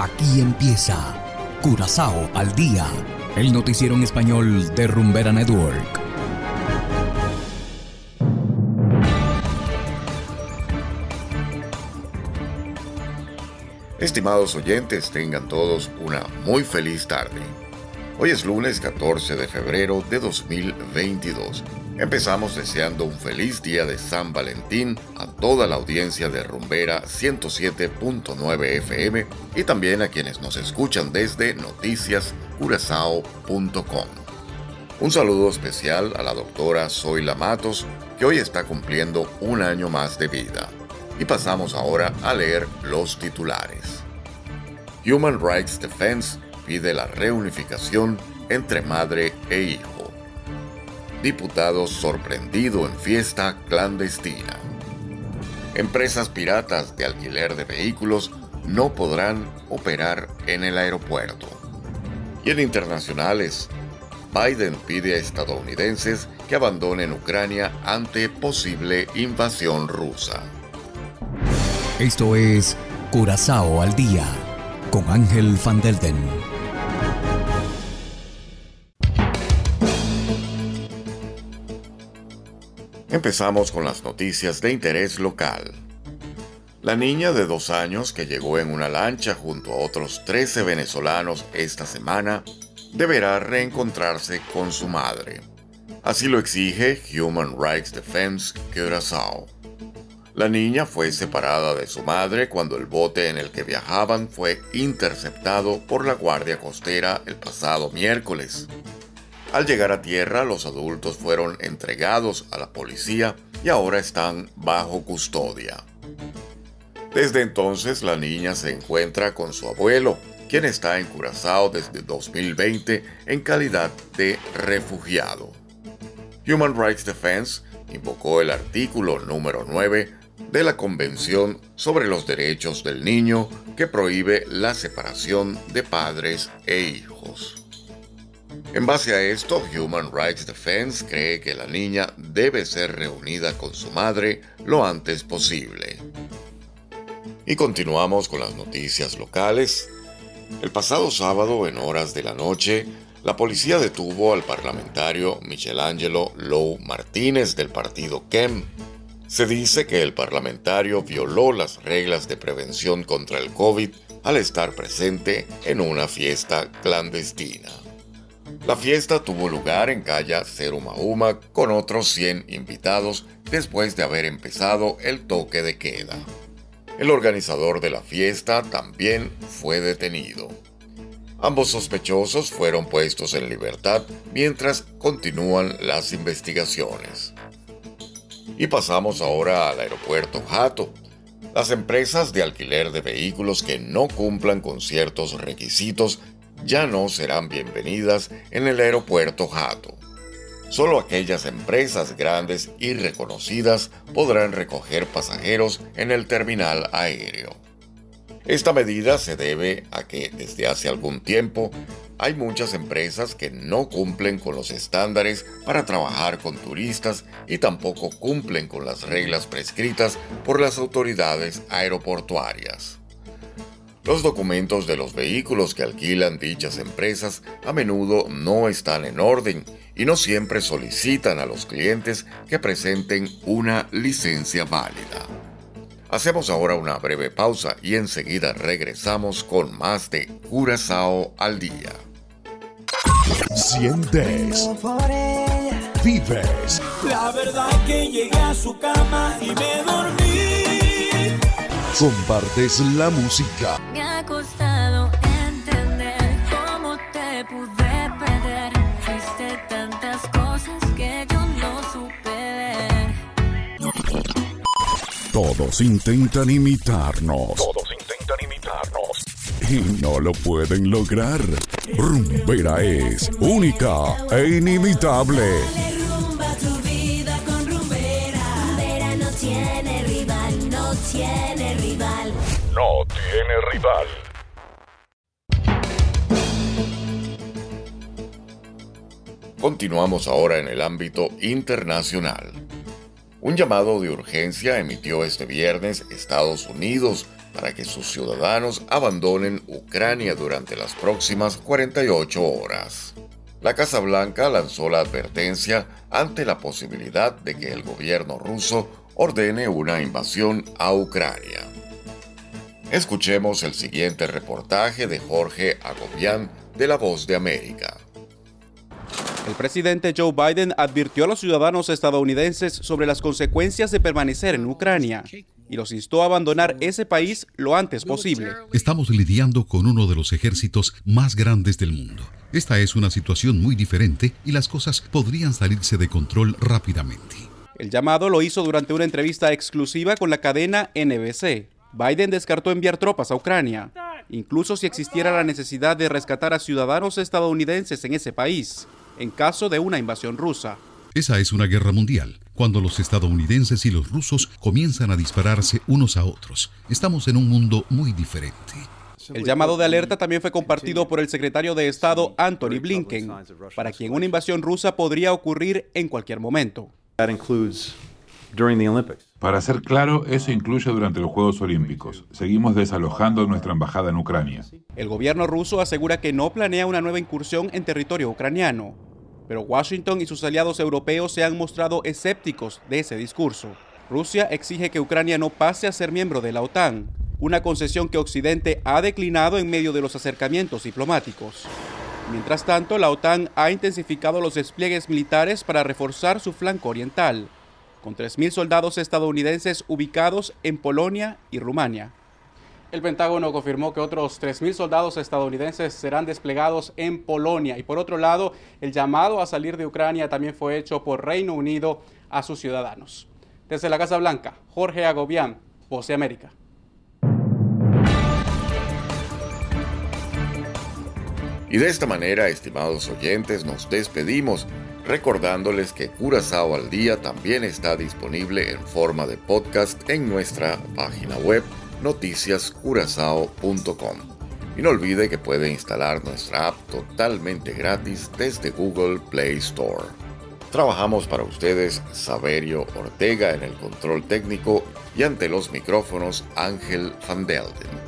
Aquí empieza Curazao al día, el noticiero en español de Rumbera Network. Estimados oyentes, tengan todos una muy feliz tarde. Hoy es lunes 14 de febrero de 2022. Empezamos deseando un feliz día de San Valentín a toda la audiencia de Rumbera 107.9 FM y también a quienes nos escuchan desde noticiascurazao.com. Un saludo especial a la doctora Zoila Matos, que hoy está cumpliendo un año más de vida. Y pasamos ahora a leer los titulares. Human Rights Defense pide la reunificación entre madre e hijo diputado sorprendido en fiesta clandestina. Empresas piratas de alquiler de vehículos no podrán operar en el aeropuerto. Y en internacionales, Biden pide a estadounidenses que abandonen Ucrania ante posible invasión rusa. Esto es Curazao al día con Ángel Van Delden. Empezamos con las noticias de interés local. La niña de dos años que llegó en una lancha junto a otros 13 venezolanos esta semana deberá reencontrarse con su madre. Así lo exige Human Rights Defense Curaçao. La niña fue separada de su madre cuando el bote en el que viajaban fue interceptado por la Guardia Costera el pasado miércoles. Al llegar a tierra, los adultos fueron entregados a la policía y ahora están bajo custodia. Desde entonces, la niña se encuentra con su abuelo, quien está en Curazao desde 2020 en calidad de refugiado. Human Rights Defense invocó el artículo número 9 de la Convención sobre los Derechos del Niño que prohíbe la separación de padres e hijos. En base a esto, Human Rights Defense cree que la niña debe ser reunida con su madre lo antes posible. Y continuamos con las noticias locales. El pasado sábado, en horas de la noche, la policía detuvo al parlamentario Michelangelo Low Martínez del partido KEM. Se dice que el parlamentario violó las reglas de prevención contra el COVID al estar presente en una fiesta clandestina. La fiesta tuvo lugar en calle Mahuma con otros 100 invitados después de haber empezado el toque de queda. El organizador de la fiesta también fue detenido. Ambos sospechosos fueron puestos en libertad mientras continúan las investigaciones. Y pasamos ahora al aeropuerto Jato. Las empresas de alquiler de vehículos que no cumplan con ciertos requisitos ya no serán bienvenidas en el aeropuerto Jato. Solo aquellas empresas grandes y reconocidas podrán recoger pasajeros en el terminal aéreo. Esta medida se debe a que desde hace algún tiempo hay muchas empresas que no cumplen con los estándares para trabajar con turistas y tampoco cumplen con las reglas prescritas por las autoridades aeroportuarias. Los documentos de los vehículos que alquilan dichas empresas a menudo no están en orden y no siempre solicitan a los clientes que presenten una licencia válida. Hacemos ahora una breve pausa y enseguida regresamos con más de Curazao al día. Sientes. Vives. La verdad que llegué a su cama y me dormí compartes la música. Me ha costado entender cómo te pude perder. Fuiste tantas cosas que yo no supe. Todos intentan imitarnos. Todos intentan imitarnos. Y no lo pueden lograr. Rumbera es única e inimitable. no tiene rival. Continuamos ahora en el ámbito internacional. Un llamado de urgencia emitió este viernes Estados Unidos para que sus ciudadanos abandonen Ucrania durante las próximas 48 horas. La Casa Blanca lanzó la advertencia ante la posibilidad de que el gobierno ruso ordene una invasión a Ucrania. Escuchemos el siguiente reportaje de Jorge Agobián de La Voz de América. El presidente Joe Biden advirtió a los ciudadanos estadounidenses sobre las consecuencias de permanecer en Ucrania y los instó a abandonar ese país lo antes posible. Estamos lidiando con uno de los ejércitos más grandes del mundo. Esta es una situación muy diferente y las cosas podrían salirse de control rápidamente. El llamado lo hizo durante una entrevista exclusiva con la cadena NBC. Biden descartó enviar tropas a Ucrania, incluso si existiera la necesidad de rescatar a ciudadanos estadounidenses en ese país en caso de una invasión rusa. Esa es una guerra mundial, cuando los estadounidenses y los rusos comienzan a dispararse unos a otros. Estamos en un mundo muy diferente. El llamado de alerta también fue compartido por el secretario de Estado Anthony Blinken, para quien una invasión rusa podría ocurrir en cualquier momento. Para ser claro, eso incluye durante los Juegos Olímpicos. Seguimos desalojando nuestra embajada en Ucrania. El gobierno ruso asegura que no planea una nueva incursión en territorio ucraniano, pero Washington y sus aliados europeos se han mostrado escépticos de ese discurso. Rusia exige que Ucrania no pase a ser miembro de la OTAN, una concesión que Occidente ha declinado en medio de los acercamientos diplomáticos. Mientras tanto, la OTAN ha intensificado los despliegues militares para reforzar su flanco oriental, con 3.000 soldados estadounidenses ubicados en Polonia y Rumania. El Pentágono confirmó que otros 3.000 soldados estadounidenses serán desplegados en Polonia. Y por otro lado, el llamado a salir de Ucrania también fue hecho por Reino Unido a sus ciudadanos. Desde la Casa Blanca, Jorge Agobián, Voz de América. Y de esta manera, estimados oyentes, nos despedimos recordándoles que Curazao al Día también está disponible en forma de podcast en nuestra página web noticiascurazao.com. Y no olvide que puede instalar nuestra app totalmente gratis desde Google Play Store. Trabajamos para ustedes Saberio Ortega en el control técnico y ante los micrófonos Ángel Van Delden.